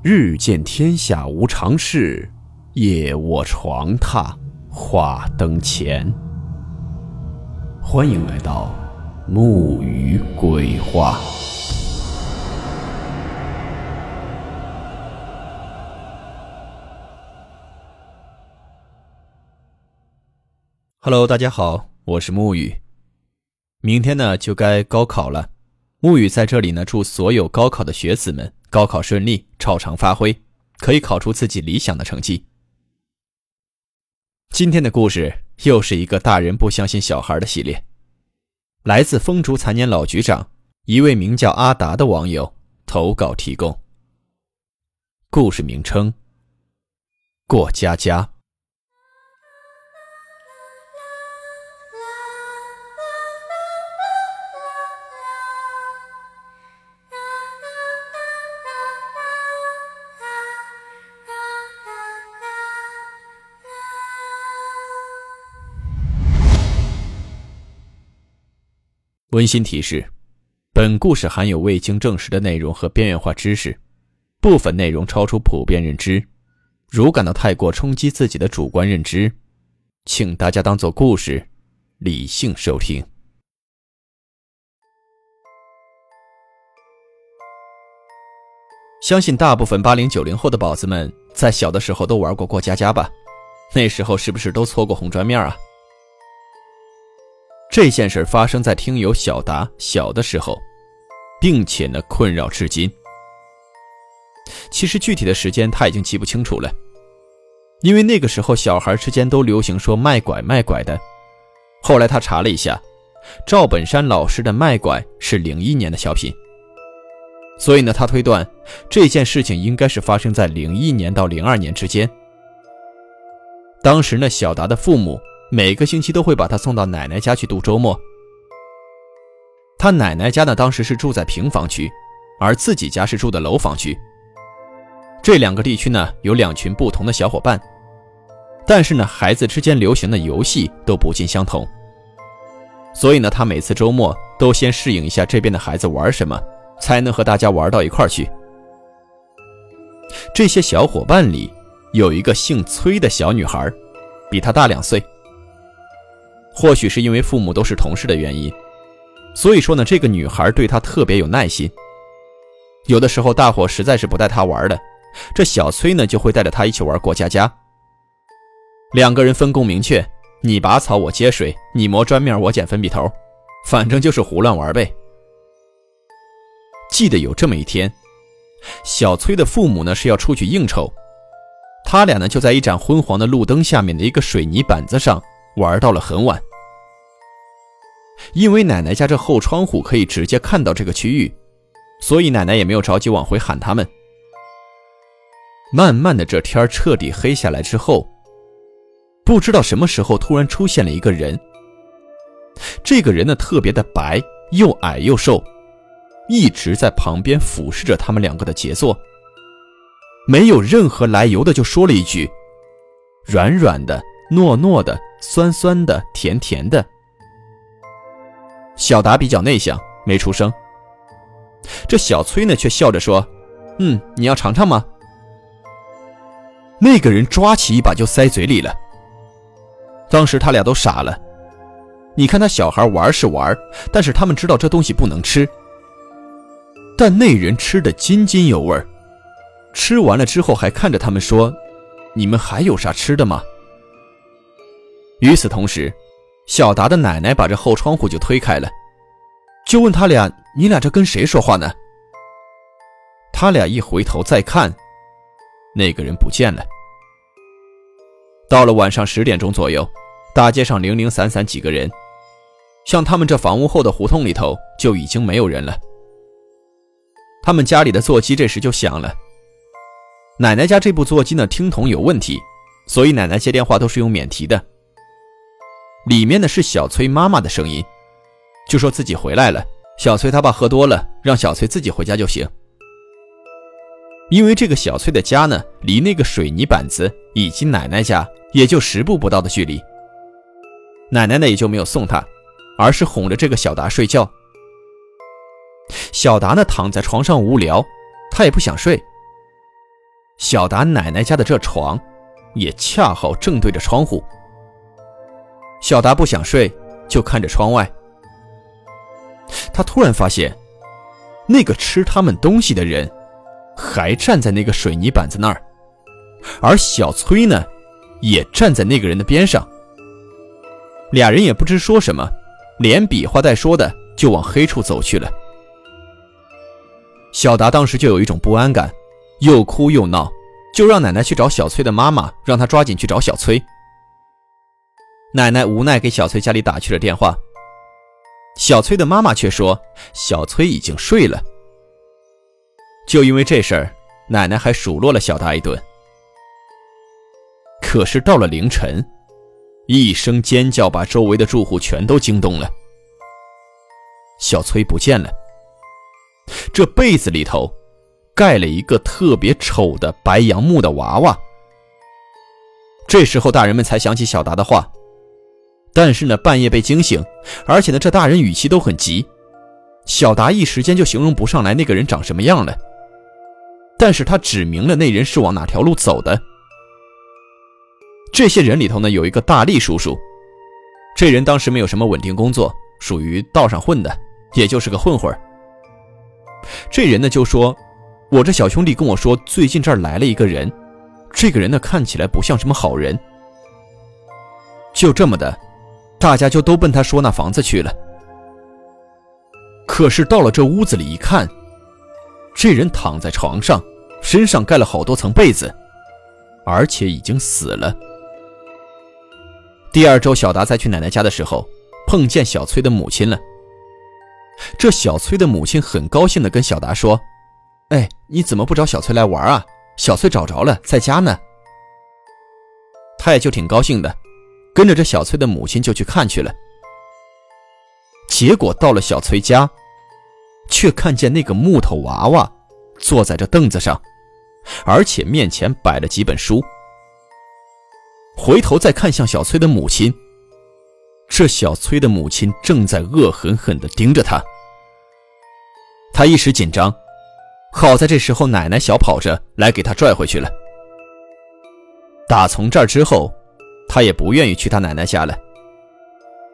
日见天下无常事，夜卧床榻话灯前。欢迎来到木鱼鬼话。Hello，大家好，我是木鱼。明天呢就该高考了，木鱼在这里呢祝所有高考的学子们。高考顺利，超常发挥，可以考出自己理想的成绩。今天的故事又是一个大人不相信小孩的系列，来自风烛残年老局长，一位名叫阿达的网友投稿提供。故事名称：过家家。温馨提示：本故事含有未经证实的内容和边缘化知识，部分内容超出普遍认知。如感到太过冲击自己的主观认知，请大家当做故事，理性收听。相信大部分八零九零后的宝子们，在小的时候都玩过过家家吧？那时候是不是都搓过红砖面啊？这件事发生在听友小达小的时候，并且呢困扰至今。其实具体的时间他已经记不清楚了，因为那个时候小孩之间都流行说卖拐卖拐的。后来他查了一下，赵本山老师的卖拐是零一年的小品，所以呢他推断这件事情应该是发生在零一年到零二年之间。当时呢小达的父母。每个星期都会把他送到奶奶家去度周末。他奶奶家呢，当时是住在平房区，而自己家是住的楼房区。这两个地区呢，有两群不同的小伙伴，但是呢，孩子之间流行的游戏都不尽相同。所以呢，他每次周末都先适应一下这边的孩子玩什么，才能和大家玩到一块去。这些小伙伴里，有一个姓崔的小女孩，比他大两岁。或许是因为父母都是同事的原因，所以说呢，这个女孩对他特别有耐心。有的时候大伙实在是不带他玩的，这小崔呢就会带着他一起玩过家家。两个人分工明确，你拔草我接水，你磨砖面我捡粉笔头，反正就是胡乱玩呗。记得有这么一天，小崔的父母呢是要出去应酬，他俩呢就在一盏昏黄的路灯下面的一个水泥板子上玩到了很晚。因为奶奶家这后窗户可以直接看到这个区域，所以奶奶也没有着急往回喊他们。慢慢的，这天彻底黑下来之后，不知道什么时候突然出现了一个人。这个人呢，特别的白，又矮又瘦，一直在旁边俯视着他们两个的杰作，没有任何来由的就说了一句：“软软的，糯糯的，酸酸的，甜甜的。”小达比较内向，没出声。这小崔呢，却笑着说：“嗯，你要尝尝吗？”那个人抓起一把就塞嘴里了。当时他俩都傻了。你看他小孩玩是玩，但是他们知道这东西不能吃。但那人吃的津津有味，吃完了之后还看着他们说：“你们还有啥吃的吗？”与此同时。小达的奶奶把这后窗户就推开了，就问他俩：“你俩这跟谁说话呢？”他俩一回头再看，那个人不见了。到了晚上十点钟左右，大街上零零散散几个人，像他们这房屋后的胡同里头就已经没有人了。他们家里的座机这时就响了。奶奶家这部座机呢，听筒有问题，所以奶奶接电话都是用免提的。里面的是小崔妈妈的声音，就说自己回来了。小崔他爸喝多了，让小崔自己回家就行。因为这个小崔的家呢，离那个水泥板子以及奶奶家也就十步不到的距离。奶奶呢也就没有送他，而是哄着这个小达睡觉。小达呢躺在床上无聊，他也不想睡，小达奶奶家的这床，也恰好正对着窗户。小达不想睡，就看着窗外。他突然发现，那个吃他们东西的人，还站在那个水泥板子那儿，而小崔呢，也站在那个人的边上。俩人也不知说什么，连比划带说的，就往黑处走去了。小达当时就有一种不安感，又哭又闹，就让奶奶去找小崔的妈妈，让他抓紧去找小崔。奶奶无奈给小崔家里打去了电话，小崔的妈妈却说小崔已经睡了。就因为这事儿，奶奶还数落了小达一顿。可是到了凌晨，一声尖叫把周围的住户全都惊动了。小崔不见了，这被子里头盖了一个特别丑的白杨木的娃娃。这时候大人们才想起小达的话。但是呢，半夜被惊醒，而且呢，这大人语气都很急，小达一时间就形容不上来那个人长什么样了。但是他指明了那人是往哪条路走的。这些人里头呢，有一个大力叔叔，这人当时没有什么稳定工作，属于道上混的，也就是个混混。这人呢就说：“我这小兄弟跟我说，最近这儿来了一个人，这个人呢看起来不像什么好人。”就这么的。大家就都奔他说那房子去了。可是到了这屋子里一看，这人躺在床上，身上盖了好多层被子，而且已经死了。第二周，小达再去奶奶家的时候，碰见小崔的母亲了。这小崔的母亲很高兴地跟小达说：“哎，你怎么不找小崔来玩啊？小崔找着了，在家呢。”他也就挺高兴的。跟着这小崔的母亲就去看去了，结果到了小崔家，却看见那个木头娃娃坐在这凳子上，而且面前摆了几本书。回头再看向小崔的母亲，这小崔的母亲正在恶狠狠地盯着他。他一时紧张，好在这时候奶奶小跑着来给他拽回去了。打从这儿之后。他也不愿意去他奶奶家了，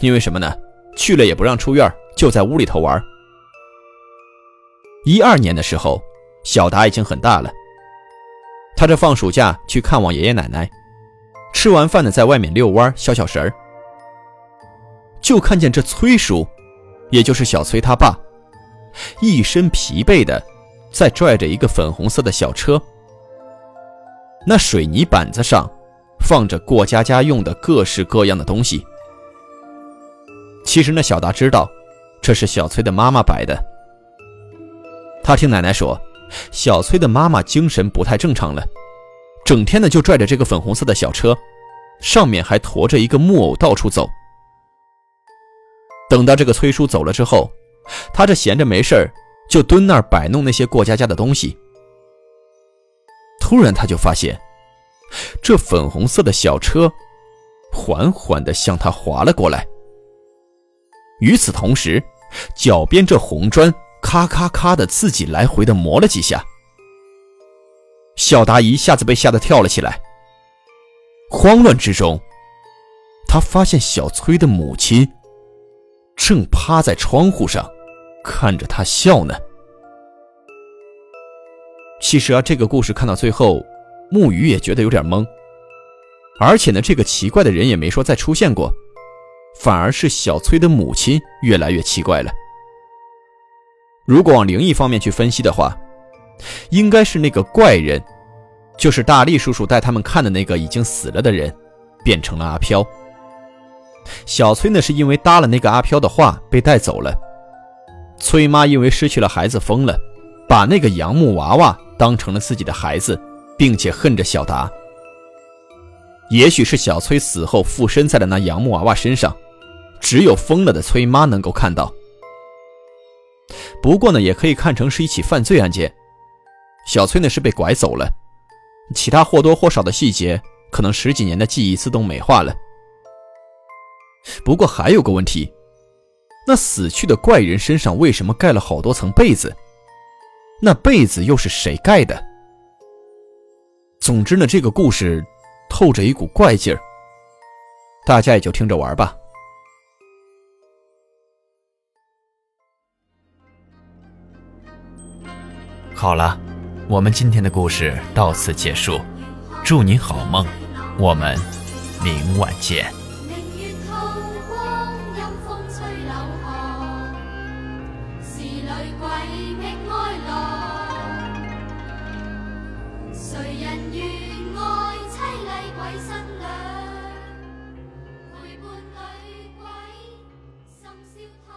因为什么呢？去了也不让出院，就在屋里头玩。一二年的时候，小达已经很大了，他这放暑假去看望爷爷奶奶，吃完饭呢，在外面遛弯消消神儿，就看见这崔叔，也就是小崔他爸，一身疲惫的在拽着一个粉红色的小车，那水泥板子上。放着过家家用的各式各样的东西。其实呢，小达知道，这是小崔的妈妈摆的。他听奶奶说，小崔的妈妈精神不太正常了，整天呢就拽着这个粉红色的小车，上面还驮着一个木偶到处走。等到这个崔叔走了之后，他这闲着没事就蹲那儿摆弄那些过家家的东西。突然，他就发现。这粉红色的小车缓缓地向他滑了过来，与此同时，脚边这红砖咔咔咔的自己来回的磨了几下。小达一下子被吓得跳了起来，慌乱之中，他发现小崔的母亲正趴在窗户上看着他笑呢。其实啊，这个故事看到最后。木鱼也觉得有点懵，而且呢，这个奇怪的人也没说再出现过，反而是小崔的母亲越来越奇怪了。如果往灵异方面去分析的话，应该是那个怪人，就是大力叔叔带他们看的那个已经死了的人，变成了阿飘。小崔呢，是因为搭了那个阿飘的话被带走了。崔妈因为失去了孩子疯了，把那个杨木娃娃当成了自己的孩子。并且恨着小达，也许是小崔死后附身在了那杨木娃娃身上，只有疯了的崔妈能够看到。不过呢，也可以看成是一起犯罪案件。小崔呢是被拐走了，其他或多或少的细节，可能十几年的记忆自动美化了。不过还有个问题，那死去的怪人身上为什么盖了好多层被子？那被子又是谁盖的？总之呢，这个故事透着一股怪劲儿，大家也就听着玩吧。好了，我们今天的故事到此结束，祝你好梦，我们明晚见。人怨爱凄厉，鬼新娘陪伴女鬼，心消。